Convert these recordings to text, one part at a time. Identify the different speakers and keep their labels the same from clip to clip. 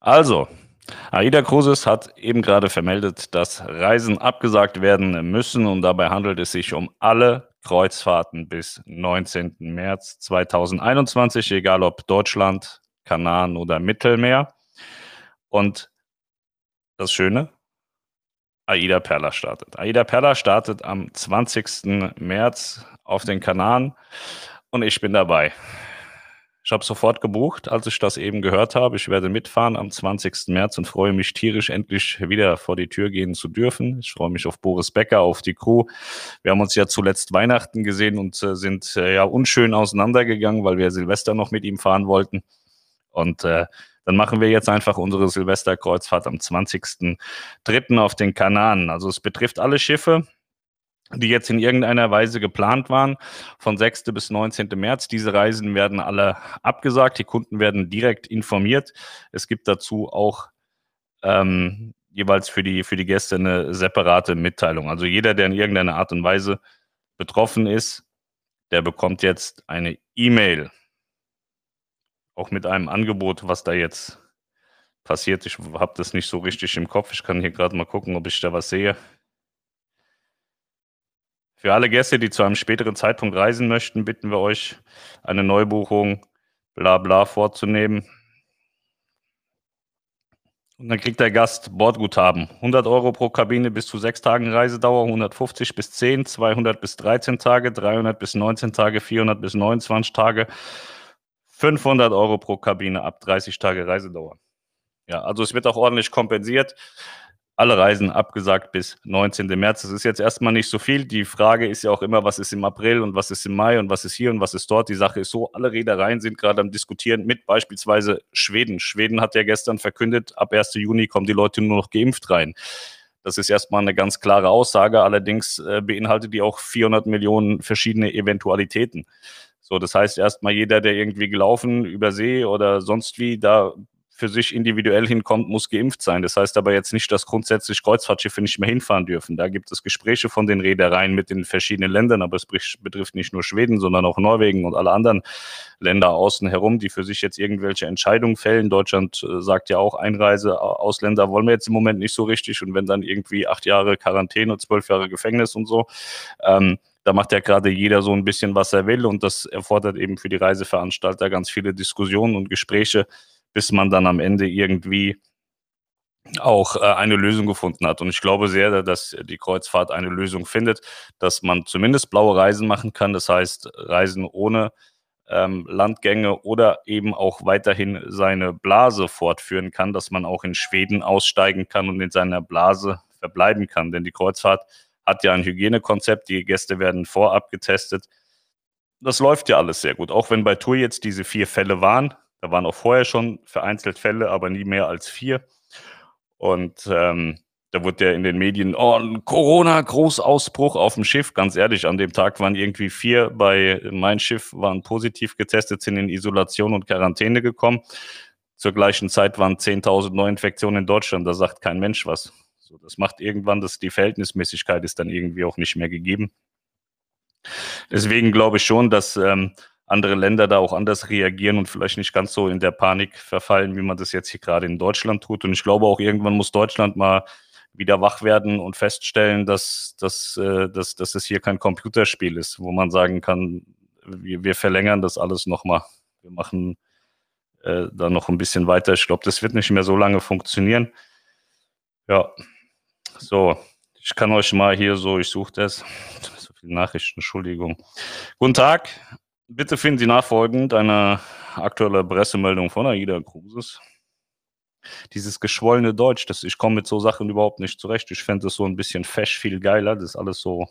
Speaker 1: Also, AIDA Cruises hat eben gerade vermeldet, dass Reisen abgesagt werden müssen und dabei handelt es sich um alle Kreuzfahrten bis 19. März 2021, egal ob Deutschland, Kanaren oder Mittelmeer. Und das Schöne, AIDA Perla startet. AIDA Perla startet am 20. März auf den Kanaren und ich bin dabei. Ich habe sofort gebucht, als ich das eben gehört habe. Ich werde mitfahren am 20. März und freue mich tierisch, endlich wieder vor die Tür gehen zu dürfen. Ich freue mich auf Boris Becker, auf die Crew. Wir haben uns ja zuletzt Weihnachten gesehen und äh, sind äh, ja unschön auseinandergegangen, weil wir Silvester noch mit ihm fahren wollten. Und äh, dann machen wir jetzt einfach unsere Silvesterkreuzfahrt am 20.03. auf den Kanaren. Also es betrifft alle Schiffe die jetzt in irgendeiner Weise geplant waren, von 6. bis 19. März. Diese Reisen werden alle abgesagt. Die Kunden werden direkt informiert. Es gibt dazu auch ähm, jeweils für die, für die Gäste eine separate Mitteilung. Also jeder, der in irgendeiner Art und Weise betroffen ist, der bekommt jetzt eine E-Mail. Auch mit einem Angebot, was da jetzt passiert. Ich habe das nicht so richtig im Kopf. Ich kann hier gerade mal gucken, ob ich da was sehe. Für alle Gäste, die zu einem späteren Zeitpunkt reisen möchten, bitten wir euch, eine Neubuchung bla bla vorzunehmen. Und dann kriegt der Gast Bordguthaben. 100 Euro pro Kabine bis zu sechs Tagen Reisedauer, 150 bis 10, 200 bis 13 Tage, 300 bis 19 Tage, 400 bis 29 Tage, 500 Euro pro Kabine ab 30 Tage Reisedauer. Ja, also es wird auch ordentlich kompensiert alle Reisen abgesagt bis 19. März. Das ist jetzt erstmal nicht so viel. Die Frage ist ja auch immer, was ist im April und was ist im Mai und was ist hier und was ist dort. Die Sache ist so, alle Reedereien sind gerade am Diskutieren mit beispielsweise Schweden. Schweden hat ja gestern verkündet, ab 1. Juni kommen die Leute nur noch geimpft rein. Das ist erstmal eine ganz klare Aussage. Allerdings äh, beinhaltet die auch 400 Millionen verschiedene Eventualitäten. So, das heißt erstmal jeder, der irgendwie gelaufen über See oder sonst wie da für sich individuell hinkommt, muss geimpft sein. Das heißt aber jetzt nicht, dass grundsätzlich Kreuzfahrtschiffe nicht mehr hinfahren dürfen. Da gibt es Gespräche von den Reedereien mit den verschiedenen Ländern, aber es betrifft nicht nur Schweden, sondern auch Norwegen und alle anderen Länder außen herum, die für sich jetzt irgendwelche Entscheidungen fällen. Deutschland äh, sagt ja auch, Einreise, Ausländer wollen wir jetzt im Moment nicht so richtig. Und wenn dann irgendwie acht Jahre Quarantäne, zwölf Jahre Gefängnis und so, ähm, da macht ja gerade jeder so ein bisschen, was er will. Und das erfordert eben für die Reiseveranstalter ganz viele Diskussionen und Gespräche, bis man dann am Ende irgendwie auch äh, eine Lösung gefunden hat. Und ich glaube sehr, dass die Kreuzfahrt eine Lösung findet, dass man zumindest blaue Reisen machen kann. Das heißt, Reisen ohne ähm, Landgänge oder eben auch weiterhin seine Blase fortführen kann, dass man auch in Schweden aussteigen kann und in seiner Blase verbleiben kann. Denn die Kreuzfahrt hat ja ein Hygienekonzept, die Gäste werden vorab getestet. Das läuft ja alles sehr gut. Auch wenn bei Tour jetzt diese vier Fälle waren, da waren auch vorher schon vereinzelt Fälle, aber nie mehr als vier. Und ähm, da wurde ja in den Medien, oh, ein Corona-Großausbruch auf dem Schiff. Ganz ehrlich, an dem Tag waren irgendwie vier bei mein Schiff, waren positiv getestet, sind in Isolation und Quarantäne gekommen. Zur gleichen Zeit waren 10.000 Neuinfektionen in Deutschland. Da sagt kein Mensch was. So, das macht irgendwann, dass die Verhältnismäßigkeit ist dann irgendwie auch nicht mehr gegeben. Deswegen glaube ich schon, dass ähm, andere Länder da auch anders reagieren und vielleicht nicht ganz so in der Panik verfallen, wie man das jetzt hier gerade in Deutschland tut. Und ich glaube auch irgendwann muss Deutschland mal wieder wach werden und feststellen, dass, dass, äh, dass, dass es hier kein Computerspiel ist, wo man sagen kann, wir, wir verlängern das alles nochmal. Wir machen äh, da noch ein bisschen weiter. Ich glaube, das wird nicht mehr so lange funktionieren. Ja, so, ich kann euch mal hier so, ich suche das. So viele Nachrichten, Entschuldigung. Guten Tag, Bitte finden Sie nachfolgend eine aktuelle Pressemeldung von AIDA Cruises. Dieses geschwollene Deutsch, das, ich komme mit so Sachen überhaupt nicht zurecht. Ich fände es so ein bisschen fesch viel geiler. Das ist alles so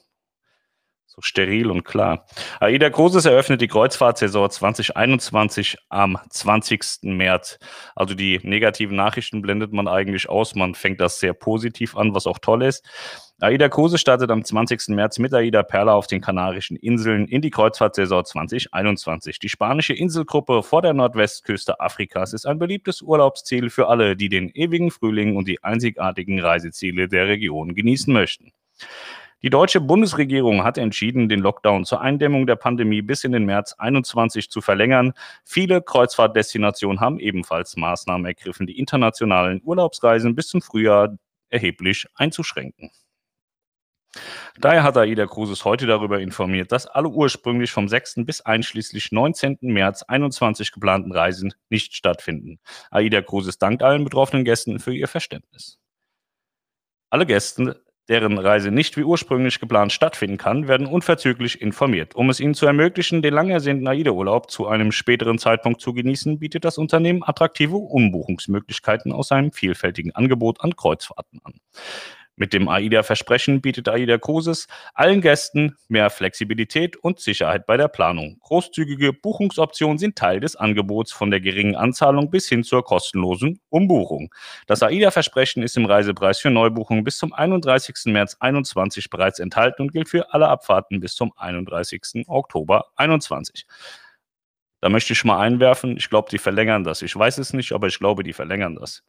Speaker 1: so steril und klar. AIDA Cruises eröffnet die Kreuzfahrtsaison 2021 am 20. März. Also die negativen Nachrichten blendet man eigentlich aus. Man fängt das sehr positiv an, was auch toll ist. AIDA Cruises startet am 20. März mit AIDA Perla auf den Kanarischen Inseln in die Kreuzfahrtsaison 2021. Die spanische Inselgruppe vor der Nordwestküste Afrikas ist ein beliebtes Urlaubsziel für alle, die den ewigen Frühling und die einzigartigen Reiseziele der Region genießen möchten. Die deutsche Bundesregierung hat entschieden, den Lockdown zur Eindämmung der Pandemie bis in den März 21 zu verlängern. Viele Kreuzfahrtdestinationen haben ebenfalls Maßnahmen ergriffen, die internationalen Urlaubsreisen bis zum Frühjahr erheblich einzuschränken. Daher hat AIDA Cruises heute darüber informiert, dass alle ursprünglich vom 6. bis einschließlich 19. März 21 geplanten Reisen nicht stattfinden. AIDA Cruises dankt allen betroffenen Gästen für ihr Verständnis. Alle Gäste deren Reise nicht wie ursprünglich geplant stattfinden kann, werden unverzüglich informiert. Um es ihnen zu ermöglichen, den lang ersehnten AIDA-Urlaub zu einem späteren Zeitpunkt zu genießen, bietet das Unternehmen attraktive Umbuchungsmöglichkeiten aus einem vielfältigen Angebot an Kreuzfahrten an. Mit dem AIDA-Versprechen bietet AIDA Cruises allen Gästen mehr Flexibilität und Sicherheit bei der Planung. Großzügige Buchungsoptionen sind Teil des Angebots von der geringen Anzahlung bis hin zur kostenlosen Umbuchung. Das AIDA-Versprechen ist im Reisepreis für Neubuchungen bis zum 31. März 2021 bereits enthalten und gilt für alle Abfahrten bis zum 31. Oktober 2021. Da möchte ich mal einwerfen, ich glaube, die verlängern das. Ich weiß es nicht, aber ich glaube, die verlängern das.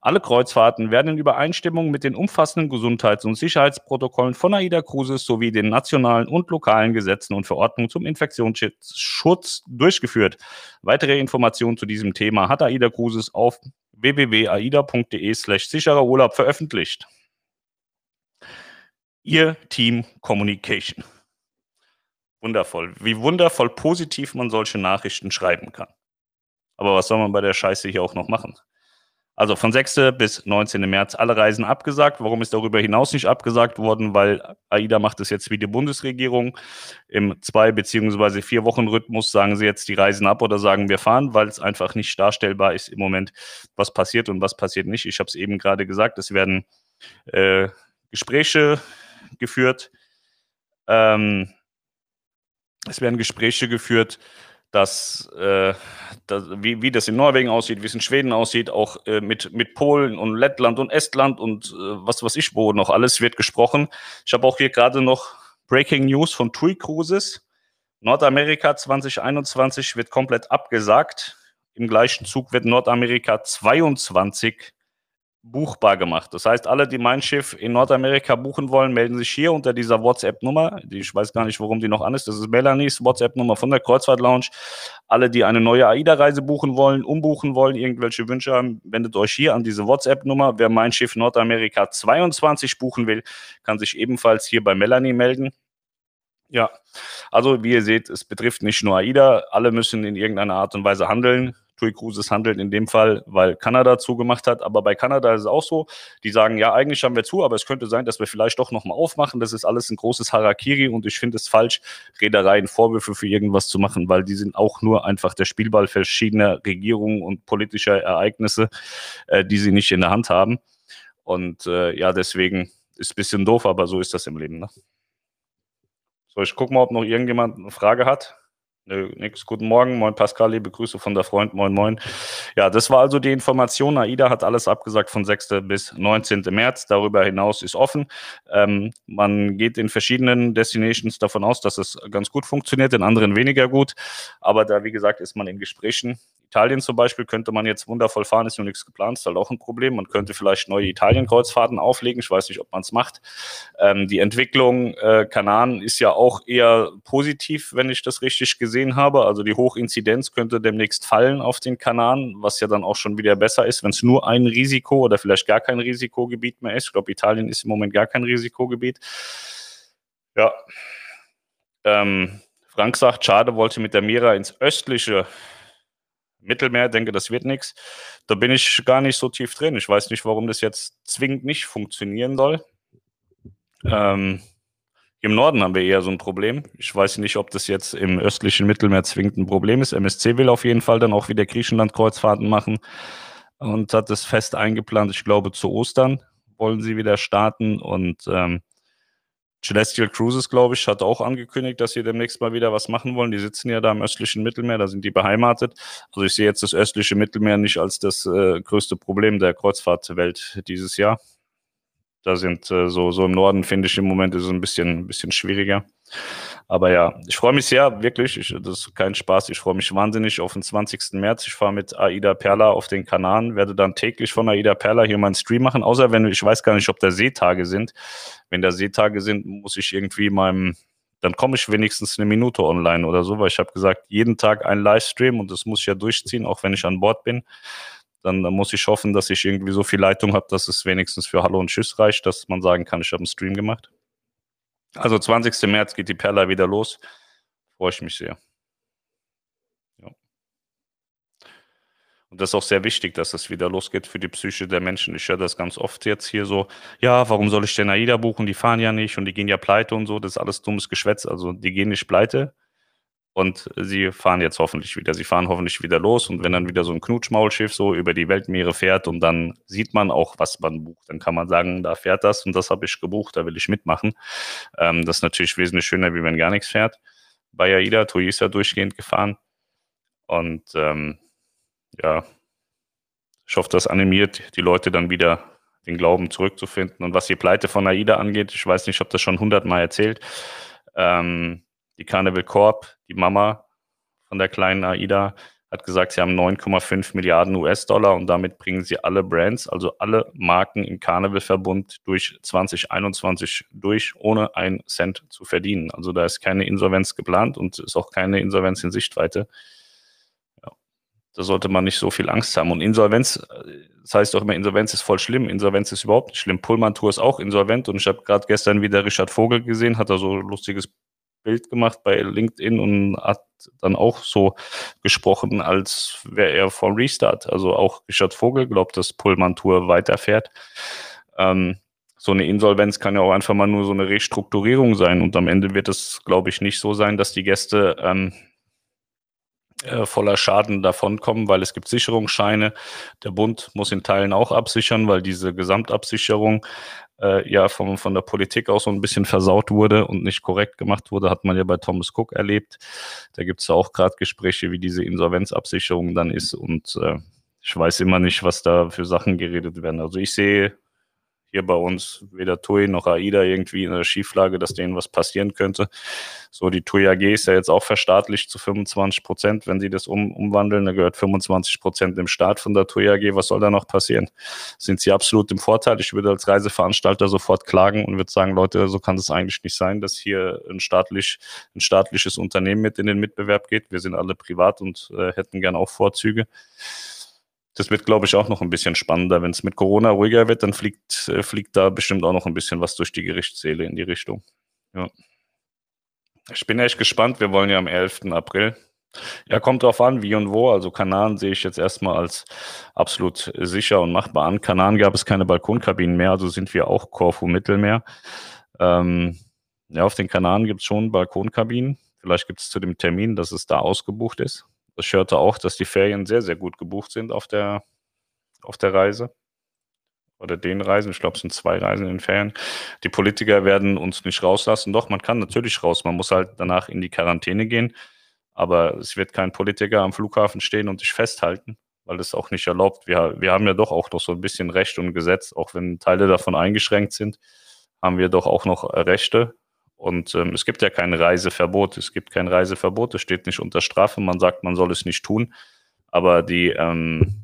Speaker 1: Alle Kreuzfahrten werden in Übereinstimmung mit den umfassenden Gesundheits- und Sicherheitsprotokollen von AIDA Cruises sowie den nationalen und lokalen Gesetzen und Verordnungen zum Infektionsschutz durchgeführt. Weitere Informationen zu diesem Thema hat AIDA Cruises auf www.aida.de slash sicherer Urlaub veröffentlicht. Ihr Team Communication. Wundervoll. Wie wundervoll positiv man solche Nachrichten schreiben kann. Aber was soll man bei der Scheiße hier auch noch machen? Also von 6. bis 19. März alle Reisen abgesagt. Warum ist darüber hinaus nicht abgesagt worden? Weil AIDA macht es jetzt wie die Bundesregierung. Im zwei- beziehungsweise vier Wochen Rhythmus sagen sie jetzt die Reisen ab oder sagen wir fahren, weil es einfach nicht darstellbar ist im Moment, was passiert und was passiert nicht. Ich habe es eben gerade gesagt, es werden äh, Gespräche geführt. Ähm, es werden Gespräche geführt dass, äh, dass wie, wie das in Norwegen aussieht, wie es in Schweden aussieht, auch äh, mit, mit Polen und Lettland und Estland und äh, was weiß ich wo noch alles wird gesprochen. Ich habe auch hier gerade noch Breaking News von TUI Cruises. Nordamerika 2021 wird komplett abgesagt. Im gleichen Zug wird Nordamerika 22 buchbar gemacht. Das heißt, alle, die mein Schiff in Nordamerika buchen wollen, melden sich hier unter dieser WhatsApp-Nummer. Ich weiß gar nicht, warum die noch an ist. Das ist Melanies WhatsApp-Nummer von der Kreuzfahrt Lounge. Alle, die eine neue AIDA-Reise buchen wollen, umbuchen wollen, irgendwelche Wünsche haben, wendet euch hier an diese WhatsApp-Nummer. Wer mein Schiff Nordamerika 22 buchen will, kann sich ebenfalls hier bei Melanie melden. Ja, also wie ihr seht, es betrifft nicht nur AIDA. Alle müssen in irgendeiner Art und Weise handeln. TUI Cruises handelt in dem Fall, weil Kanada zugemacht hat. Aber bei Kanada ist es auch so, die sagen, ja, eigentlich haben wir zu, aber es könnte sein, dass wir vielleicht doch nochmal aufmachen. Das ist alles ein großes Harakiri und ich finde es falsch, Reedereien Vorwürfe für irgendwas zu machen, weil die sind auch nur einfach der Spielball verschiedener Regierungen und politischer Ereignisse, äh, die sie nicht in der Hand haben. Und äh, ja, deswegen ist ein bisschen doof, aber so ist das im Leben. Ne? So, ich gucke mal, ob noch irgendjemand eine Frage hat. Nö, nix. Guten Morgen, moin Pascal, liebe Grüße von der Freund, moin moin. Ja, das war also die Information. AIDA hat alles abgesagt von 6. bis 19. März. Darüber hinaus ist offen. Ähm, man geht in verschiedenen Destinations davon aus, dass es ganz gut funktioniert, in anderen weniger gut. Aber da, wie gesagt, ist man in Gesprächen. Italien zum Beispiel könnte man jetzt wundervoll fahren, ist noch nichts geplant, ist halt auch ein Problem. Man könnte vielleicht neue Italien-Kreuzfahrten auflegen, ich weiß nicht, ob man es macht. Ähm, die Entwicklung äh, Kanaren ist ja auch eher positiv, wenn ich das richtig gesehen habe. Also die Hochinzidenz könnte demnächst fallen auf den Kanaren, was ja dann auch schon wieder besser ist, wenn es nur ein Risiko oder vielleicht gar kein Risikogebiet mehr ist. Ich glaube, Italien ist im Moment gar kein Risikogebiet. Ja. Ähm, Frank sagt, schade, wollte mit der Mira ins östliche Mittelmeer, denke, das wird nichts. Da bin ich gar nicht so tief drin. Ich weiß nicht, warum das jetzt zwingend nicht funktionieren soll. Ähm, Im Norden haben wir eher so ein Problem. Ich weiß nicht, ob das jetzt im östlichen Mittelmeer zwingend ein Problem ist. MSC will auf jeden Fall dann auch wieder Griechenland-Kreuzfahrten machen und hat das fest eingeplant. Ich glaube, zu Ostern wollen sie wieder starten und ähm, Celestial Cruises, glaube ich, hat auch angekündigt, dass sie demnächst mal wieder was machen wollen. Die sitzen ja da im östlichen Mittelmeer, da sind die beheimatet. Also ich sehe jetzt das östliche Mittelmeer nicht als das äh, größte Problem der Kreuzfahrtwelt dieses Jahr. Da sind äh, so, so im Norden, finde ich, im Moment ist es ein bisschen, ein bisschen schwieriger. Aber ja, ich freue mich sehr, wirklich. Ich, das ist kein Spaß. Ich freue mich wahnsinnig auf den 20. März. Ich fahre mit Aida Perla auf den Kanaren, werde dann täglich von Aida Perla hier meinen Stream machen, außer wenn, ich weiß gar nicht, ob da Seetage sind. Wenn da Seetage sind, muss ich irgendwie meinem, dann komme ich wenigstens eine Minute online oder so, weil ich habe gesagt, jeden Tag ein Livestream und das muss ich ja durchziehen, auch wenn ich an Bord bin dann muss ich hoffen, dass ich irgendwie so viel Leitung habe, dass es wenigstens für Hallo und Tschüss reicht, dass man sagen kann, ich habe einen Stream gemacht. Also 20. März geht die Perla wieder los. Freue ich mich sehr. Ja. Und das ist auch sehr wichtig, dass es wieder losgeht für die Psyche der Menschen. Ich höre das ganz oft jetzt hier so, ja, warum soll ich denn AIDA buchen? Die fahren ja nicht und die gehen ja pleite und so. Das ist alles dummes Geschwätz. Also die gehen nicht pleite und sie fahren jetzt hoffentlich wieder. Sie fahren hoffentlich wieder los und wenn dann wieder so ein Knutschmaulschiff so über die Weltmeere fährt und dann sieht man auch, was man bucht, dann kann man sagen, da fährt das und das habe ich gebucht, da will ich mitmachen. Ähm, das ist natürlich wesentlich schöner, wie wenn gar nichts fährt. Bei AIDA, Tui ist ja durchgehend gefahren und ähm, ja, ich hoffe, das animiert die Leute dann wieder den Glauben zurückzufinden. Und was die Pleite von AIDA angeht, ich weiß nicht, ich habe das schon hundertmal erzählt, ähm, die Carnival Corp, die Mama von der kleinen AIDA, hat gesagt, sie haben 9,5 Milliarden US-Dollar und damit bringen sie alle Brands, also alle Marken im Carnival-Verbund durch 2021 durch, ohne einen Cent zu verdienen. Also da ist keine Insolvenz geplant und ist auch keine Insolvenz in Sichtweite. Ja, da sollte man nicht so viel Angst haben. Und Insolvenz, das heißt doch immer, Insolvenz ist voll schlimm. Insolvenz ist überhaupt nicht schlimm. Pullman Tour ist auch insolvent und ich habe gerade gestern wieder Richard Vogel gesehen, hat da so ein lustiges Bild gemacht bei LinkedIn und hat dann auch so gesprochen, als wäre er vom Restart. Also auch Richard Vogel glaubt, dass Pullman Tour weiterfährt. Ähm, so eine Insolvenz kann ja auch einfach mal nur so eine Restrukturierung sein. Und am Ende wird es, glaube ich, nicht so sein, dass die Gäste ähm, äh, voller Schaden davonkommen, weil es gibt Sicherungsscheine. Der Bund muss in Teilen auch absichern, weil diese Gesamtabsicherung äh, ja vom, von der Politik auch so ein bisschen versaut wurde und nicht korrekt gemacht wurde, hat man ja bei Thomas Cook erlebt. Da gibt es ja auch gerade Gespräche, wie diese Insolvenzabsicherung dann ist und äh, ich weiß immer nicht, was da für Sachen geredet werden. Also ich sehe hier bei uns weder TUI noch AIDA irgendwie in der Schieflage, dass denen was passieren könnte. So, die TUI AG ist ja jetzt auch verstaatlicht zu 25 Prozent. Wenn sie das um, umwandeln, da gehört 25 Prozent dem Staat von der TUI AG. Was soll da noch passieren? Sind sie absolut im Vorteil? Ich würde als Reiseveranstalter sofort klagen und würde sagen, Leute, so kann es eigentlich nicht sein, dass hier ein, staatlich, ein staatliches Unternehmen mit in den Mitbewerb geht. Wir sind alle privat und äh, hätten gern auch Vorzüge. Das wird, glaube ich, auch noch ein bisschen spannender. Wenn es mit Corona ruhiger wird, dann fliegt, äh, fliegt da bestimmt auch noch ein bisschen was durch die Gerichtssäle in die Richtung. Ja. Ich bin echt gespannt. Wir wollen ja am 11. April. Ja, kommt drauf an, wie und wo. Also Kanaren sehe ich jetzt erstmal als absolut sicher und machbar an. Kanaren gab es keine Balkonkabinen mehr, also sind wir auch Korfu Mittelmeer. Ähm, ja, auf den Kanaren gibt es schon Balkonkabinen. Vielleicht gibt es zu dem Termin, dass es da ausgebucht ist. Das hörte auch, dass die Ferien sehr, sehr gut gebucht sind auf der, auf der Reise. Oder den Reisen. Ich glaube, es sind zwei Reisen in den Ferien. Die Politiker werden uns nicht rauslassen. Doch, man kann natürlich raus. Man muss halt danach in die Quarantäne gehen. Aber es wird kein Politiker am Flughafen stehen und dich festhalten, weil das auch nicht erlaubt. Wir, wir haben ja doch auch noch so ein bisschen Recht und Gesetz, auch wenn Teile davon eingeschränkt sind, haben wir doch auch noch Rechte und ähm, es gibt ja kein Reiseverbot. Es gibt kein Reiseverbot. Es steht nicht unter Strafe. Man sagt, man soll es nicht tun. Aber die, ähm,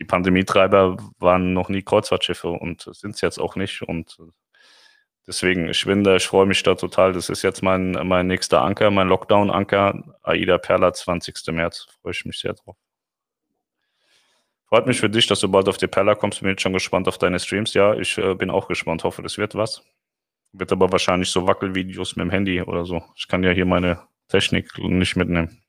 Speaker 1: die Pandemietreiber waren noch nie Kreuzfahrtschiffe und sind es jetzt auch nicht. Und deswegen, ich bin da, ich freue mich da total. Das ist jetzt mein, mein nächster Anker, mein Lockdown-Anker. Aida Perla, 20. März. Freue ich mich sehr drauf. Freut mich für dich, dass du bald auf die Perla kommst. Bin jetzt schon gespannt auf deine Streams. Ja, ich äh, bin auch gespannt. Hoffe, das wird was. Wird aber wahrscheinlich so Wackelvideos mit dem Handy oder so. Ich kann ja hier meine Technik nicht mitnehmen.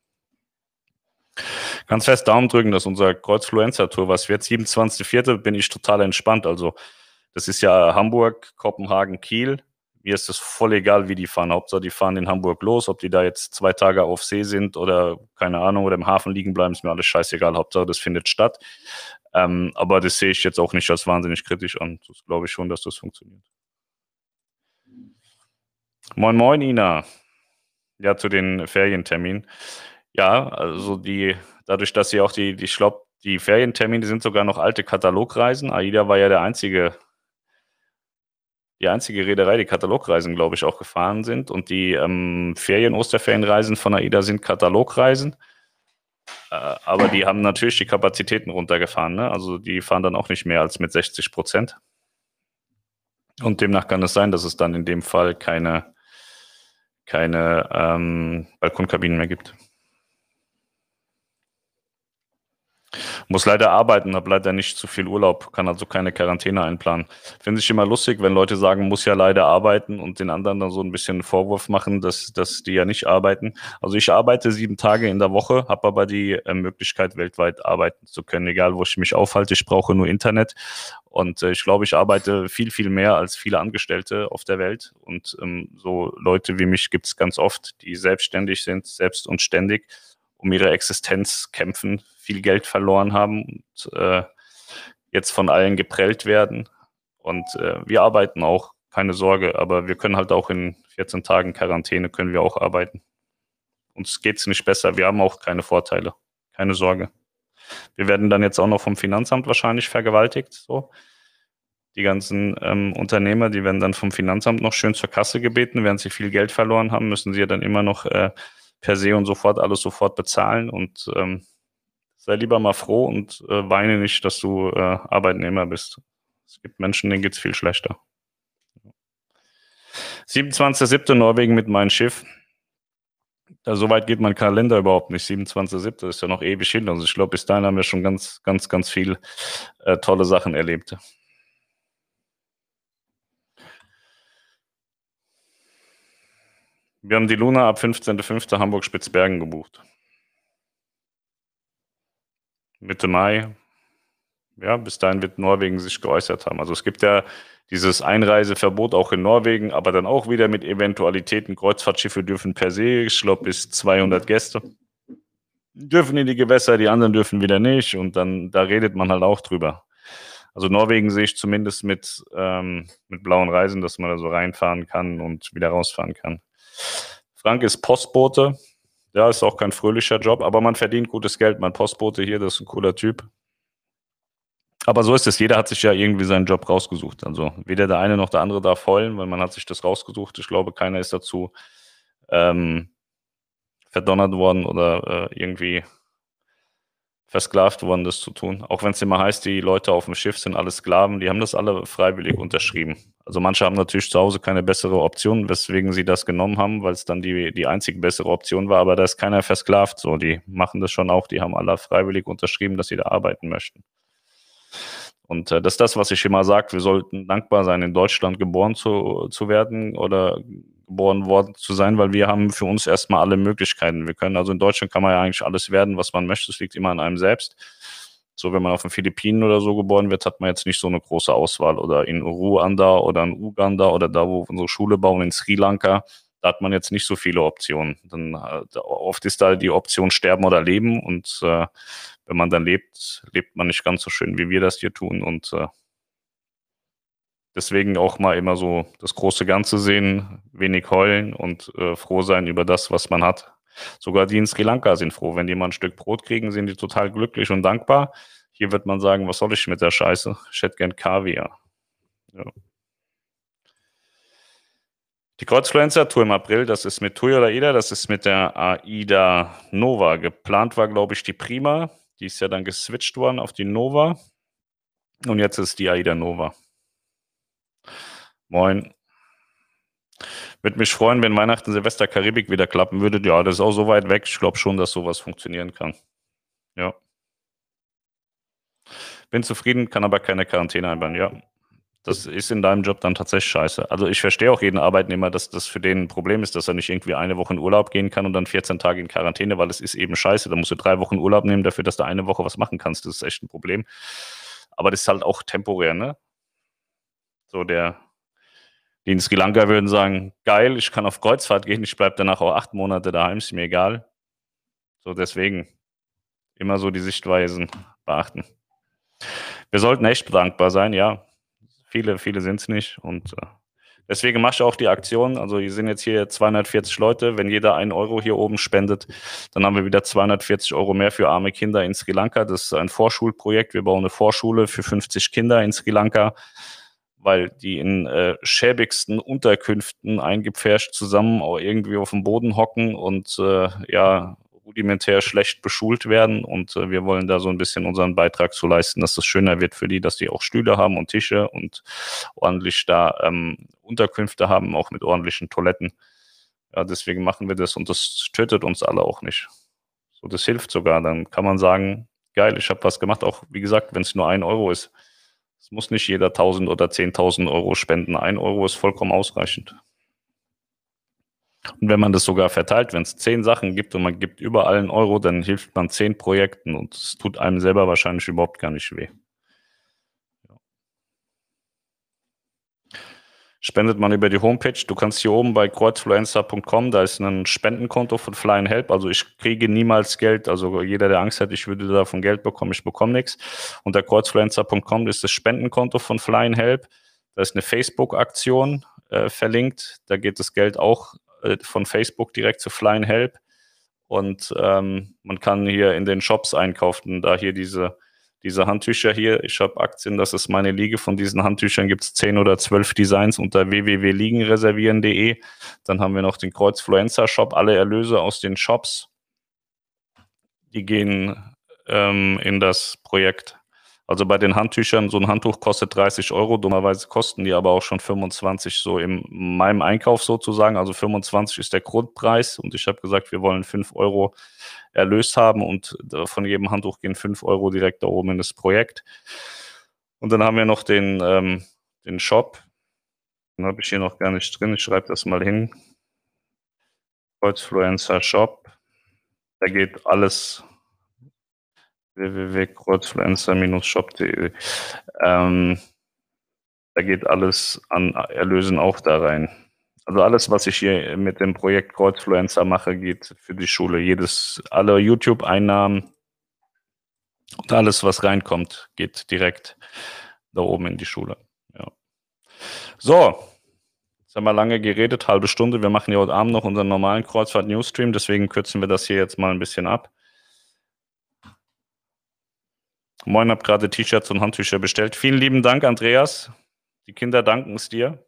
Speaker 1: Ganz fest Daumen drücken, dass unser Kreuzfluenza-Tour, was wird, 27.04. bin ich total entspannt. Also, das ist ja Hamburg, Kopenhagen, Kiel. Mir ist es voll egal, wie die fahren. Hauptsache, die fahren in Hamburg los. Ob die da jetzt zwei Tage auf See sind oder keine Ahnung oder im Hafen liegen bleiben, ist mir alles scheißegal. Hauptsache, das findet statt. Ähm, aber das sehe ich jetzt auch nicht als wahnsinnig kritisch an. Das glaube ich schon, dass das funktioniert. Moin, moin, Ina. Ja, zu den Ferienterminen. Ja, also die, dadurch, dass sie auch die, die, ich glaube, die Ferientermine sind sogar noch alte Katalogreisen. AIDA war ja der einzige, die einzige Reederei, die Katalogreisen, glaube ich, auch gefahren sind. Und die ähm, Ferien, Osterferienreisen von AIDA sind Katalogreisen. Äh, aber die haben natürlich die Kapazitäten runtergefahren. Ne? Also die fahren dann auch nicht mehr als mit 60 Prozent. Und demnach kann es sein, dass es dann in dem Fall keine, keine ähm, Balkonkabinen mehr gibt. Muss leider arbeiten, habe leider nicht zu viel Urlaub, kann also keine Quarantäne einplanen. Finde ich immer lustig, wenn Leute sagen, muss ja leider arbeiten und den anderen dann so ein bisschen einen Vorwurf machen, dass, dass die ja nicht arbeiten. Also ich arbeite sieben Tage in der Woche, habe aber die äh, Möglichkeit, weltweit arbeiten zu können, egal wo ich mich aufhalte. Ich brauche nur Internet und äh, ich glaube, ich arbeite viel, viel mehr als viele Angestellte auf der Welt. Und ähm, so Leute wie mich gibt es ganz oft, die selbstständig sind, selbst und ständig, um ihre Existenz kämpfen, viel Geld verloren haben und äh, jetzt von allen geprellt werden. Und äh, wir arbeiten auch, keine Sorge, aber wir können halt auch in 14 Tagen Quarantäne können wir auch arbeiten. Uns geht es nicht besser. Wir haben auch keine Vorteile. Keine Sorge. Wir werden dann jetzt auch noch vom Finanzamt wahrscheinlich vergewaltigt. So. Die ganzen ähm, Unternehmer, die werden dann vom Finanzamt noch schön zur Kasse gebeten. Während sie viel Geld verloren haben, müssen sie ja dann immer noch äh, per se und sofort alles sofort bezahlen. Und ähm, sei lieber mal froh und äh, weine nicht, dass du äh, Arbeitnehmer bist. Es gibt Menschen, denen geht es viel schlechter. 27.07. Norwegen mit meinem Schiff. Da, so weit geht mein Kalender überhaupt nicht. 27.07. ist ja noch ewig hin. Also ich glaube, bis dahin haben wir schon ganz, ganz, ganz viel äh, tolle Sachen erlebt. Wir haben die Luna ab 15.05. Hamburg-Spitzbergen gebucht. Mitte Mai. Ja, bis dahin wird Norwegen sich geäußert haben. Also es gibt ja dieses Einreiseverbot auch in Norwegen, aber dann auch wieder mit Eventualitäten. Kreuzfahrtschiffe dürfen per se, ich glaube, bis 200 Gäste dürfen in die Gewässer, die anderen dürfen wieder nicht. Und dann, da redet man halt auch drüber. Also Norwegen sehe ich zumindest mit, ähm, mit blauen Reisen, dass man da so reinfahren kann und wieder rausfahren kann. Frank ist Postbote. Ja, ist auch kein fröhlicher Job, aber man verdient gutes Geld. Mein Postbote hier, das ist ein cooler Typ. Aber so ist es. Jeder hat sich ja irgendwie seinen Job rausgesucht. Also weder der eine noch der andere darf heulen, weil man hat sich das rausgesucht. Ich glaube, keiner ist dazu ähm, verdonnert worden oder äh, irgendwie versklavt worden, das zu tun. Auch wenn es immer heißt, die Leute auf dem Schiff sind alle Sklaven, die haben das alle freiwillig unterschrieben. Also manche haben natürlich zu Hause keine bessere Option, weswegen sie das genommen haben, weil es dann die, die einzige bessere Option war, aber da ist keiner versklavt. So, die machen das schon auch, die haben alle freiwillig unterschrieben, dass sie da arbeiten möchten. Und äh, das ist das, was ich immer sage, wir sollten dankbar sein, in Deutschland geboren zu, zu werden oder geboren worden zu sein, weil wir haben für uns erstmal alle Möglichkeiten. Wir können, also in Deutschland kann man ja eigentlich alles werden, was man möchte. Es liegt immer an einem selbst. So, wenn man auf den Philippinen oder so geboren wird, hat man jetzt nicht so eine große Auswahl. Oder in Ruanda oder in Uganda oder da, wo unsere Schule bauen, in Sri Lanka, da hat man jetzt nicht so viele Optionen. Dann äh, oft ist da die Option sterben oder leben und äh, wenn man dann lebt, lebt man nicht ganz so schön, wie wir das hier tun und äh, Deswegen auch mal immer so das große Ganze sehen, wenig heulen und äh, froh sein über das, was man hat. Sogar die in Sri Lanka sind froh. Wenn die mal ein Stück Brot kriegen, sind die total glücklich und dankbar. Hier wird man sagen, was soll ich mit der Scheiße? Ich hätte gern Kaviar. Ja. Die Kreuzfluencer-Tour im April, das ist mit TUI oder AIDA, das ist mit der AIDA Nova. Geplant war, glaube ich, die Prima. Die ist ja dann geswitcht worden auf die Nova. Und jetzt ist die AIDA Nova. Moin. Würde mich freuen, wenn Weihnachten, Silvester, Karibik wieder klappen würde. Ja, das ist auch so weit weg. Ich glaube schon, dass sowas funktionieren kann. Ja. Bin zufrieden, kann aber keine Quarantäne einbauen. Ja. Das ist in deinem Job dann tatsächlich scheiße. Also ich verstehe auch jeden Arbeitnehmer, dass das für den ein Problem ist, dass er nicht irgendwie eine Woche in Urlaub gehen kann und dann 14 Tage in Quarantäne, weil es ist eben scheiße. Da musst du drei Wochen Urlaub nehmen dafür, dass du eine Woche was machen kannst. Das ist echt ein Problem. Aber das ist halt auch temporär, ne? So der, die in Sri Lanka würden sagen, geil, ich kann auf Kreuzfahrt gehen, ich bleibe danach auch acht Monate daheim, ist mir egal. So deswegen immer so die Sichtweisen beachten. Wir sollten echt dankbar sein, ja. Viele, viele sind es nicht und äh, deswegen mache ich auch die Aktion. Also hier sind jetzt hier 240 Leute. Wenn jeder einen Euro hier oben spendet, dann haben wir wieder 240 Euro mehr für arme Kinder in Sri Lanka. Das ist ein Vorschulprojekt. Wir bauen eine Vorschule für 50 Kinder in Sri Lanka weil die in äh, schäbigsten Unterkünften eingepfercht zusammen auch irgendwie auf dem Boden hocken und äh, ja rudimentär schlecht beschult werden und äh, wir wollen da so ein bisschen unseren Beitrag zu leisten, dass das schöner wird für die, dass die auch Stühle haben und Tische und ordentlich da ähm, Unterkünfte haben, auch mit ordentlichen Toiletten. Ja, deswegen machen wir das und das tötet uns alle auch nicht. So, das hilft sogar. Dann kann man sagen, geil, ich habe was gemacht, auch wie gesagt, wenn es nur ein Euro ist. Es muss nicht jeder 1000 oder 10.000 Euro spenden. Ein Euro ist vollkommen ausreichend. Und wenn man das sogar verteilt, wenn es zehn Sachen gibt und man gibt überall einen Euro, dann hilft man zehn Projekten und es tut einem selber wahrscheinlich überhaupt gar nicht weh. Spendet man über die Homepage. Du kannst hier oben bei kreuzfluencer.com, da ist ein Spendenkonto von Flying Help. Also ich kriege niemals Geld. Also jeder, der Angst hat, ich würde davon Geld bekommen, ich bekomme nichts. Unter kreuzfluencer.com ist das Spendenkonto von Flying Help. Da ist eine Facebook-Aktion äh, verlinkt. Da geht das Geld auch äh, von Facebook direkt zu Flying Help. Und ähm, man kann hier in den Shops einkaufen, da hier diese, diese Handtücher hier. Ich habe Aktien, das ist meine Liege. Von diesen Handtüchern gibt es 10 oder 12 Designs unter www.liegenreservieren.de. Dann haben wir noch den Kreuzfluencer Shop. Alle Erlöse aus den Shops, die gehen ähm, in das Projekt. Also bei den Handtüchern, so ein Handtuch kostet 30 Euro, dummerweise kosten die aber auch schon 25 so in meinem Einkauf sozusagen. Also 25 ist der Grundpreis und ich habe gesagt, wir wollen 5 Euro erlöst haben und von jedem Handtuch gehen 5 Euro direkt da oben in das Projekt. Und dann haben wir noch den, ähm, den Shop. Den habe ich hier noch gar nicht drin. Ich schreibe das mal hin. Kreuzfluencer Shop. Da geht alles www.kreuzfluencer-shop.de. Ähm, da geht alles an Erlösen auch da rein. Also alles, was ich hier mit dem Projekt Kreuzfluencer mache, geht für die Schule. Jedes, alle YouTube-Einnahmen und alles, was reinkommt, geht direkt da oben in die Schule. Ja. So, jetzt haben wir lange geredet, halbe Stunde. Wir machen ja heute Abend noch unseren normalen Kreuzfahrt-Newsstream, deswegen kürzen wir das hier jetzt mal ein bisschen ab. Moin, hab gerade T-Shirts und Handtücher bestellt. Vielen lieben Dank, Andreas. Die Kinder danken es dir.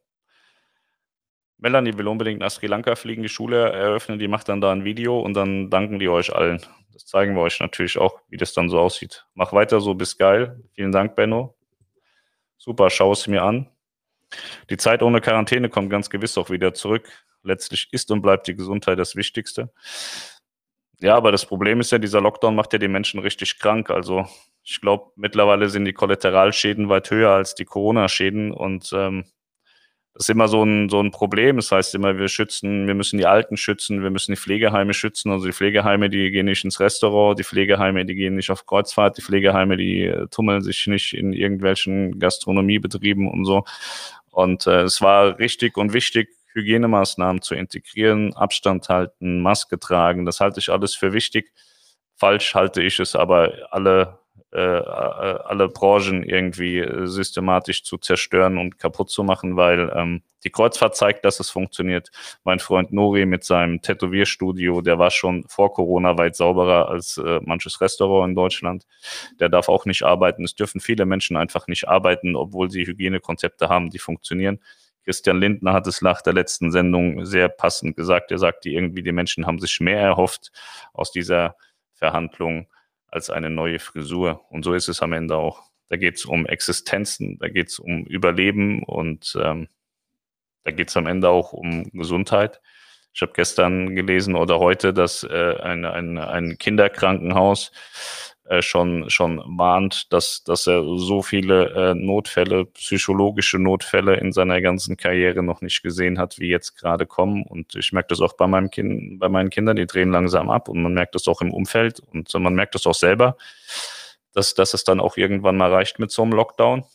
Speaker 1: Melanie will unbedingt nach Sri Lanka fliegen, die Schule eröffnen, die macht dann da ein Video und dann danken die euch allen. Das zeigen wir euch natürlich auch, wie das dann so aussieht. Mach weiter so, bis geil. Vielen Dank, Benno. Super, schau es mir an. Die Zeit ohne Quarantäne kommt ganz gewiss auch wieder zurück. Letztlich ist und bleibt die Gesundheit das Wichtigste. Ja, aber das Problem ist ja, dieser Lockdown macht ja die Menschen richtig krank. Also ich glaube, mittlerweile sind die Kollateralschäden weit höher als die Corona-Schäden und ähm, das ist immer so ein, so ein Problem. Das heißt immer, wir schützen, wir müssen die Alten schützen, wir müssen die Pflegeheime schützen. Also die Pflegeheime, die gehen nicht ins Restaurant, die Pflegeheime, die gehen nicht auf Kreuzfahrt, die Pflegeheime, die äh, tummeln sich nicht in irgendwelchen Gastronomiebetrieben und so. Und äh, es war richtig und wichtig, Hygienemaßnahmen zu integrieren, Abstand halten, Maske tragen. Das halte ich alles für wichtig. Falsch halte ich es aber alle äh, äh, alle Branchen irgendwie äh, systematisch zu zerstören und kaputt zu machen, weil ähm, die Kreuzfahrt zeigt, dass es funktioniert. Mein Freund Nori mit seinem Tätowierstudio, der war schon vor Corona weit sauberer als äh, manches Restaurant in Deutschland. Der darf auch nicht arbeiten. Es dürfen viele Menschen einfach nicht arbeiten, obwohl sie Hygienekonzepte haben, die funktionieren. Christian Lindner hat es nach der letzten Sendung sehr passend gesagt. Er sagte irgendwie, die Menschen haben sich mehr erhofft aus dieser Verhandlung als eine neue Frisur. Und so ist es am Ende auch. Da geht es um Existenzen, da geht es um Überleben und ähm, da geht es am Ende auch um Gesundheit. Ich habe gestern gelesen oder heute, dass äh, ein, ein, ein Kinderkrankenhaus äh, schon, schon warnt, dass, dass er so viele äh, Notfälle, psychologische Notfälle in seiner ganzen Karriere noch nicht gesehen hat, wie jetzt gerade kommen. Und ich merke das auch bei meinem Kind, bei meinen Kindern, die drehen langsam ab und man merkt das auch im Umfeld und man merkt das auch selber, dass, dass es dann auch irgendwann mal reicht mit so einem Lockdown.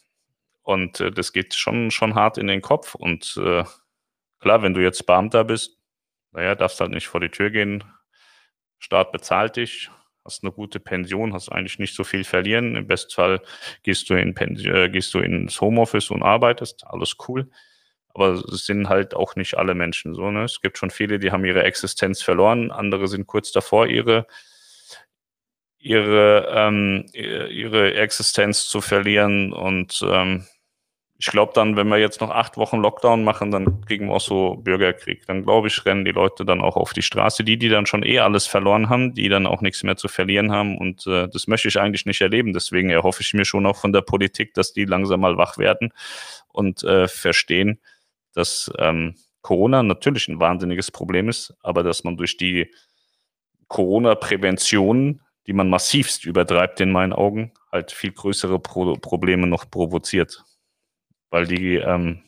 Speaker 1: Und äh, das geht schon, schon hart in den Kopf. Und äh, klar, wenn du jetzt Beamter bist, naja, darfst halt nicht vor die Tür gehen. Staat bezahlt dich, hast eine gute Pension, hast eigentlich nicht so viel verlieren. Im Bestfall gehst du, in äh, gehst du ins Homeoffice und arbeitest, alles cool. Aber es sind halt auch nicht alle Menschen so. Ne? Es gibt schon viele, die haben ihre Existenz verloren, andere sind kurz davor, ihre, ihre, ähm, ihre Existenz zu verlieren. Und ähm, ich glaube dann, wenn wir jetzt noch acht Wochen Lockdown machen, dann kriegen wir auch so Bürgerkrieg. Dann glaube ich, rennen die Leute dann auch auf die Straße. Die, die dann schon eh alles verloren haben, die dann auch nichts mehr zu verlieren haben. Und äh, das möchte ich eigentlich nicht erleben. Deswegen erhoffe ich mir schon auch von der Politik, dass die langsam mal wach werden und äh, verstehen, dass ähm, Corona natürlich ein wahnsinniges Problem ist, aber dass man durch die Corona-Prävention, die man massivst übertreibt in meinen Augen, halt viel größere Pro Probleme noch provoziert weil die ähm,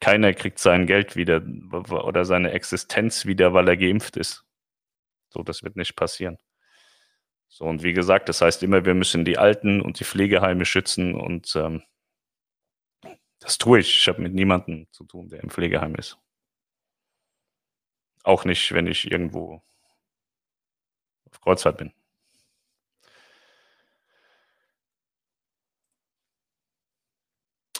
Speaker 1: keiner kriegt sein Geld wieder oder seine Existenz wieder, weil er geimpft ist. So, das wird nicht passieren. So, und wie gesagt, das heißt immer, wir müssen die Alten und die Pflegeheime schützen und ähm, das tue ich. Ich habe mit niemandem zu tun, der im Pflegeheim ist. Auch nicht, wenn ich irgendwo auf Kreuzfahrt bin.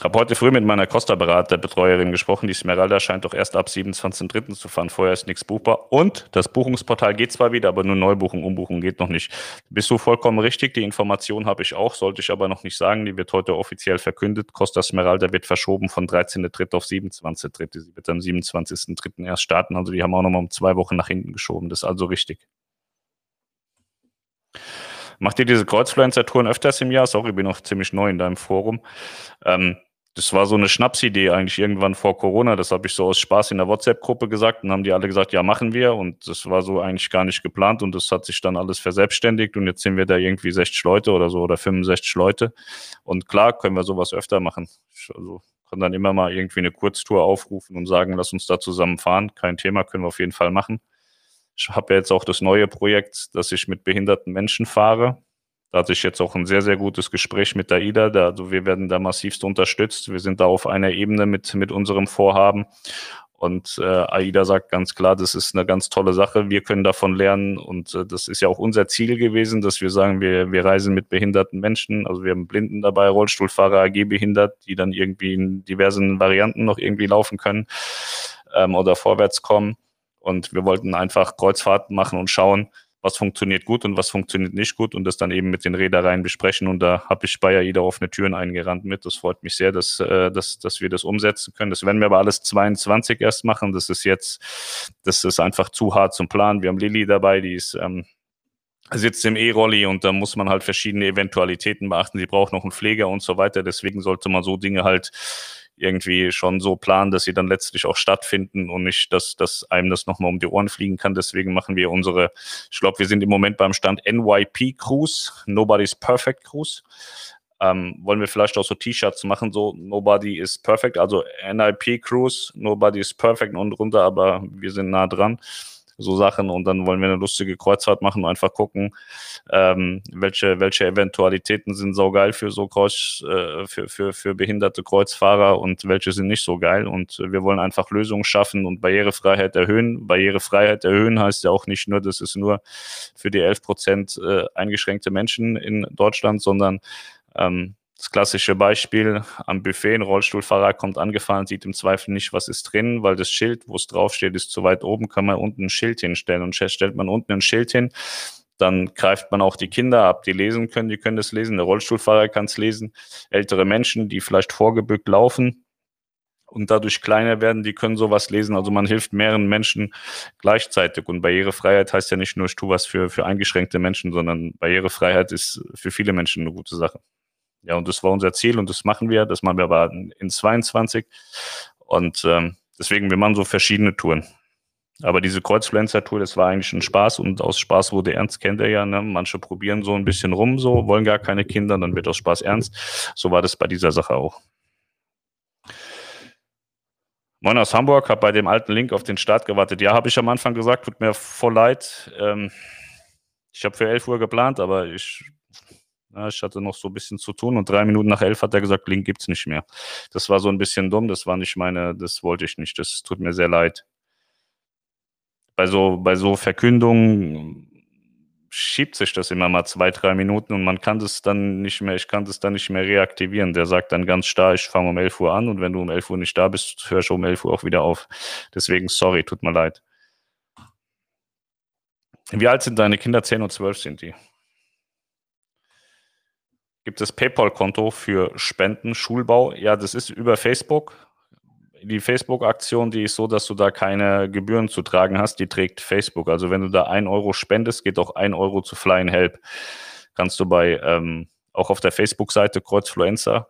Speaker 1: Habe heute früh mit meiner Costa-Berater-Betreuerin gesprochen. Die Smeralda scheint doch erst ab 27.03. zu fahren. Vorher ist nichts buchbar. Und das Buchungsportal geht zwar wieder, aber nur Neubuchung, Umbuchung geht noch nicht. Bist du vollkommen richtig. Die Information habe ich auch, sollte ich aber noch nicht sagen. Die wird heute offiziell verkündet. Costa Smeralda wird verschoben von 13.03. auf 27.03. Sie wird am 27.03. erst starten. Also die haben auch nochmal um zwei Wochen nach hinten geschoben. Das ist also richtig. Macht ihr diese Kreuzfluencer-Touren öfters im Jahr? Sorry, ich bin noch ziemlich neu in deinem Forum. Ähm, das war so eine Schnapsidee eigentlich irgendwann vor Corona. Das habe ich so aus Spaß in der WhatsApp-Gruppe gesagt. Und haben die alle gesagt, ja, machen wir. Und das war so eigentlich gar nicht geplant. Und das hat sich dann alles verselbstständigt. Und jetzt sind wir da irgendwie 60 Leute oder so oder 65 Leute. Und klar können wir sowas öfter machen. Also kann dann immer mal irgendwie eine Kurztour aufrufen und sagen, lass uns da zusammen fahren. Kein Thema, können wir auf jeden Fall machen. Ich habe jetzt auch das neue Projekt, dass ich mit behinderten Menschen fahre. Da hatte ich jetzt auch ein sehr, sehr gutes Gespräch mit der IDA. Da, also wir werden da massivst unterstützt. Wir sind da auf einer Ebene mit, mit unserem Vorhaben. Und äh, AIDA sagt ganz klar, das ist eine ganz tolle Sache. Wir können davon lernen. Und äh, das ist ja auch unser Ziel gewesen, dass wir sagen, wir, wir reisen mit behinderten Menschen. Also wir haben Blinden dabei, Rollstuhlfahrer, AG-behindert, die dann irgendwie in diversen Varianten noch irgendwie laufen können ähm, oder vorwärts kommen. Und wir wollten einfach Kreuzfahrten machen und schauen, was funktioniert gut und was funktioniert nicht gut und das dann eben mit den Reedereien besprechen. Und da habe ich bei AIDA offene Türen eingerannt mit. Das freut mich sehr, dass, äh, dass, dass wir das umsetzen können. Das werden wir aber alles 22 erst machen. Das ist jetzt, das ist einfach zu hart zum Plan. Wir haben Lilly dabei, die ist ähm, sitzt im E-Rolli und da muss man halt verschiedene Eventualitäten beachten. Sie braucht noch einen Pfleger und so weiter. Deswegen sollte man so Dinge halt irgendwie schon so planen, dass sie dann letztlich auch stattfinden und nicht, dass, dass einem das nochmal um die Ohren fliegen kann. Deswegen machen wir unsere, ich glaube, wir sind im Moment beim Stand NYP Cruise, Nobody's Perfect Cruise. Ähm, wollen wir vielleicht auch so T-Shirts machen, so Nobody is Perfect, also NIP Cruise, Nobody is Perfect und runter, aber wir sind nah dran so Sachen und dann wollen wir eine lustige Kreuzfahrt machen und einfach gucken, ähm, welche, welche Eventualitäten sind so geil für so Kreuz, äh, für, für, für behinderte Kreuzfahrer und welche sind nicht so geil und wir wollen einfach Lösungen schaffen und Barrierefreiheit erhöhen. Barrierefreiheit erhöhen heißt ja auch nicht nur, das ist nur für die 11 Prozent äh, eingeschränkte Menschen in Deutschland, sondern ähm, das klassische Beispiel am Buffet, ein Rollstuhlfahrer kommt angefahren, sieht im Zweifel nicht, was ist drin, weil das Schild, wo es draufsteht, ist zu weit oben, kann man unten ein Schild hinstellen und stellt man unten ein Schild hin, dann greift man auch die Kinder ab, die lesen können, die können das lesen, der Rollstuhlfahrer kann es lesen, ältere Menschen, die vielleicht vorgebückt laufen, und dadurch kleiner werden, die können sowas lesen. Also man hilft mehreren Menschen gleichzeitig. Und Barrierefreiheit heißt ja nicht nur, ich tue was für, für eingeschränkte Menschen, sondern Barrierefreiheit ist für viele Menschen eine gute Sache. Ja, und das war unser Ziel und das machen wir. Das machen wir aber in 22. Und ähm, deswegen, wir machen so verschiedene Touren. Aber diese Kreuzfluencer-Tour, das war eigentlich ein Spaß und aus Spaß wurde ernst, kennt er ja. Ne? Manche probieren so ein bisschen rum, so wollen gar keine Kinder, dann wird aus Spaß ernst. So war das bei dieser Sache auch. Moin aus Hamburg, habe bei dem alten Link auf den Start gewartet. Ja, habe ich am Anfang gesagt, tut mir voll leid. Ähm, ich habe für 11 Uhr geplant, aber ich ich hatte noch so ein bisschen zu tun und drei Minuten nach elf hat er gesagt, Link gibt's nicht mehr. Das war so ein bisschen dumm, das war nicht meine, das wollte ich nicht, das tut mir sehr leid. Bei so, bei so Verkündungen schiebt sich das immer mal zwei, drei Minuten und man kann das dann nicht mehr, ich kann das dann nicht mehr reaktivieren. Der sagt dann ganz starr, ich fange um 11 Uhr an und wenn du um 11 Uhr nicht da bist, hörst du um 11 Uhr auch wieder auf. Deswegen, sorry, tut mir leid. Wie alt sind deine Kinder? 10 und 12 sind die. Gibt es PayPal-Konto für Spenden, Schulbau. Ja, das ist über Facebook. Die Facebook-Aktion, die ist so, dass du da keine Gebühren zu tragen hast, die trägt Facebook. Also wenn du da ein Euro spendest, geht auch ein Euro zu Flying Help. Kannst du bei, ähm, auch auf der Facebook-Seite Kreuzfluencer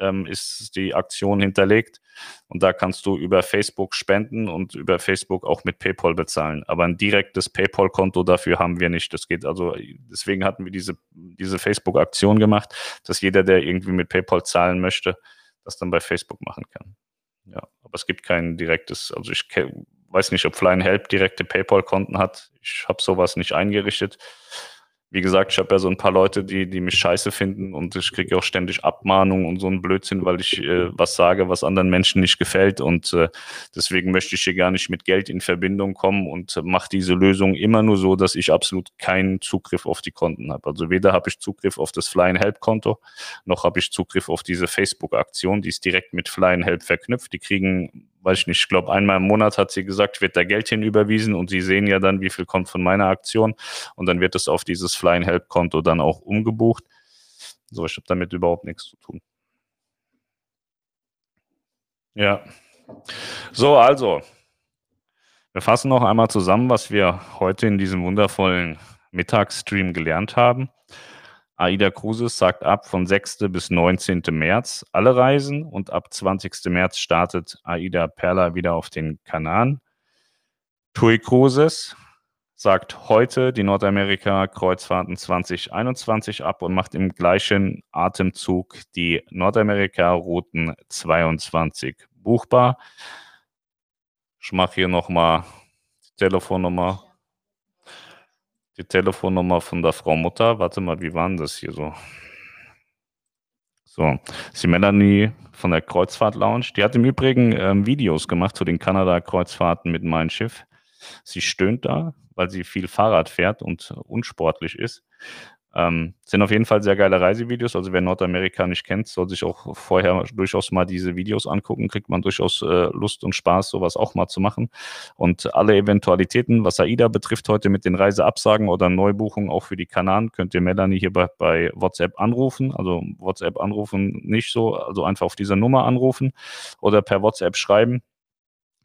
Speaker 1: ähm, ist die Aktion hinterlegt. Und da kannst du über Facebook spenden und über Facebook auch mit PayPal bezahlen. Aber ein direktes PayPal-Konto dafür haben wir nicht. Das geht also, deswegen hatten wir diese, diese Facebook-Aktion gemacht, dass jeder, der irgendwie mit PayPal zahlen möchte, das dann bei Facebook machen kann. Ja, aber es gibt kein direktes, also ich weiß nicht, ob Flying Help direkte PayPal-Konten hat. Ich habe sowas nicht eingerichtet wie gesagt, ich habe ja so ein paar Leute, die, die mich scheiße finden und ich kriege auch ständig Abmahnungen und so einen Blödsinn, weil ich äh, was sage, was anderen Menschen nicht gefällt. Und äh, deswegen möchte ich hier gar nicht mit Geld in Verbindung kommen und äh, mache diese Lösung immer nur so, dass ich absolut keinen Zugriff auf die Konten habe. Also weder habe ich Zugriff auf das Flying Help Konto, noch habe ich Zugriff auf diese Facebook-Aktion, die ist direkt mit Flying Help verknüpft. Die kriegen weiß ich nicht, ich glaube, einmal im Monat hat sie gesagt, wird da Geld hinüberwiesen und sie sehen ja dann, wie viel kommt von meiner Aktion und dann wird es auf dieses Flying Help Konto dann auch umgebucht. So, ich habe damit überhaupt nichts zu tun. Ja. So, also, wir fassen noch einmal zusammen, was wir heute in diesem wundervollen Mittagsstream gelernt haben. AIDA Cruises sagt ab von 6. bis 19. März alle Reisen und ab 20. März startet AIDA Perla wieder auf den Kanaren. TUI Cruises sagt heute die Nordamerika-Kreuzfahrten 2021 ab und macht im gleichen Atemzug die Nordamerika-Routen 22 buchbar. Ich mache hier nochmal die Telefonnummer die Telefonnummer von der Frau Mutter. Warte mal, wie waren das hier so? So, die Melanie von der Kreuzfahrt Lounge. Die hat im Übrigen ähm, Videos gemacht zu den Kanada-Kreuzfahrten mit meinem Schiff. Sie stöhnt da, weil sie viel Fahrrad fährt und unsportlich ist. Ähm, sind auf jeden Fall sehr geile Reisevideos. Also wer Nordamerika nicht kennt, soll sich auch vorher durchaus mal diese Videos angucken. Kriegt man durchaus äh, Lust und Spaß, sowas auch mal zu machen. Und alle Eventualitäten, was AIDA betrifft, heute mit den Reiseabsagen oder Neubuchungen auch für die Kanaren, könnt ihr Melanie hier bei, bei WhatsApp anrufen. Also WhatsApp anrufen nicht so, also einfach auf dieser Nummer anrufen oder per WhatsApp schreiben.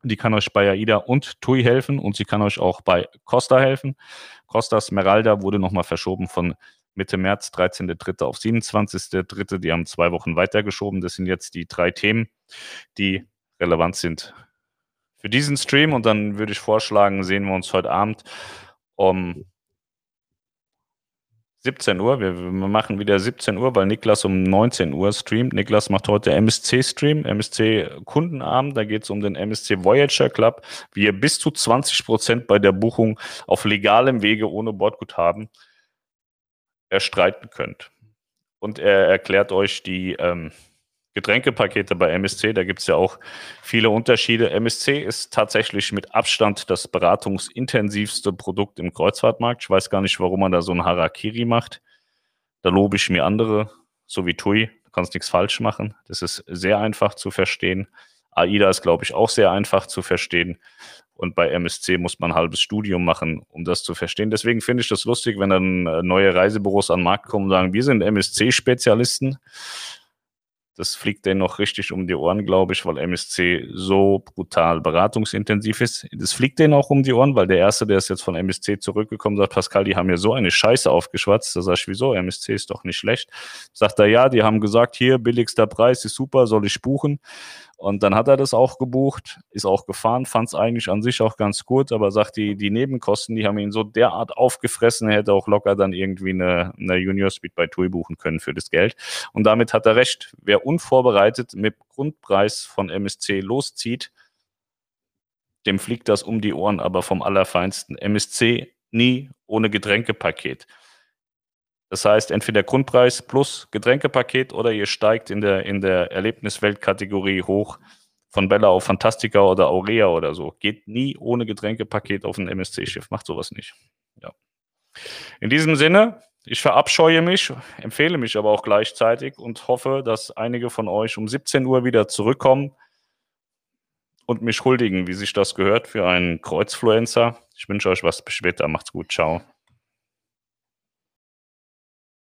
Speaker 1: Die kann euch bei AIDA und TUI helfen und sie kann euch auch bei Costa helfen. Costa Smeralda wurde nochmal verschoben von Mitte März, 13.3. auf 27.3. Die haben zwei Wochen weitergeschoben. Das sind jetzt die drei Themen, die relevant sind für diesen Stream. Und dann würde ich vorschlagen, sehen wir uns heute Abend um 17 Uhr. Wir, wir, machen wieder 17 Uhr, weil Niklas um 19 Uhr streamt. Niklas macht heute MSC-Stream, MSC-Kundenabend. Da geht es um den MSC Voyager Club, wie ihr bis zu 20 Prozent bei der Buchung auf legalem Wege ohne Bordguthaben erstreiten könnt. Und er erklärt euch die ähm, Getränkepakete bei MSC. Da gibt es ja auch viele Unterschiede. MSC ist tatsächlich mit Abstand das beratungsintensivste Produkt im Kreuzfahrtmarkt. Ich weiß gar nicht, warum man da so ein Harakiri macht. Da lobe ich mir andere, so wie TUI. Du kannst nichts falsch machen. Das ist sehr einfach zu verstehen. AIDA ist, glaube ich, auch sehr einfach zu verstehen. Und bei MSC muss man ein halbes Studium machen, um das zu verstehen. Deswegen finde ich das lustig, wenn dann äh, neue Reisebüros an den Markt kommen und sagen, wir sind MSC-Spezialisten. Das fliegt denen noch richtig um die Ohren, glaube ich, weil MSC so brutal beratungsintensiv ist. Das fliegt denen auch um die Ohren, weil der Erste, der ist jetzt von MSC zurückgekommen, sagt, Pascal, die haben mir so eine Scheiße aufgeschwatzt. Da sag ich, wieso? MSC ist doch nicht schlecht. Sagt er, ja, die haben gesagt, hier, billigster Preis ist super, soll ich buchen? Und dann hat er das auch gebucht, ist auch gefahren, fand es eigentlich an sich auch ganz gut, aber sagt, die, die Nebenkosten, die haben ihn so derart aufgefressen, er hätte auch locker dann irgendwie eine, eine Junior Speed bei TUI buchen können für das Geld. Und damit hat er recht. Wer unvorbereitet mit Grundpreis von MSC loszieht, dem fliegt das um die Ohren, aber vom Allerfeinsten. MSC nie ohne Getränkepaket. Das heißt, entweder Grundpreis plus Getränkepaket oder ihr steigt in der, in der Erlebnisweltkategorie hoch von Bella auf Fantastica oder Aurea oder so. Geht nie ohne Getränkepaket auf ein MSC-Schiff. Macht sowas nicht. Ja. In diesem Sinne, ich verabscheue mich, empfehle mich aber auch gleichzeitig und hoffe, dass einige von euch um 17 Uhr wieder zurückkommen und mich huldigen, wie sich das gehört für einen Kreuzfluencer. Ich wünsche euch was. Bis später. Macht's gut. Ciao.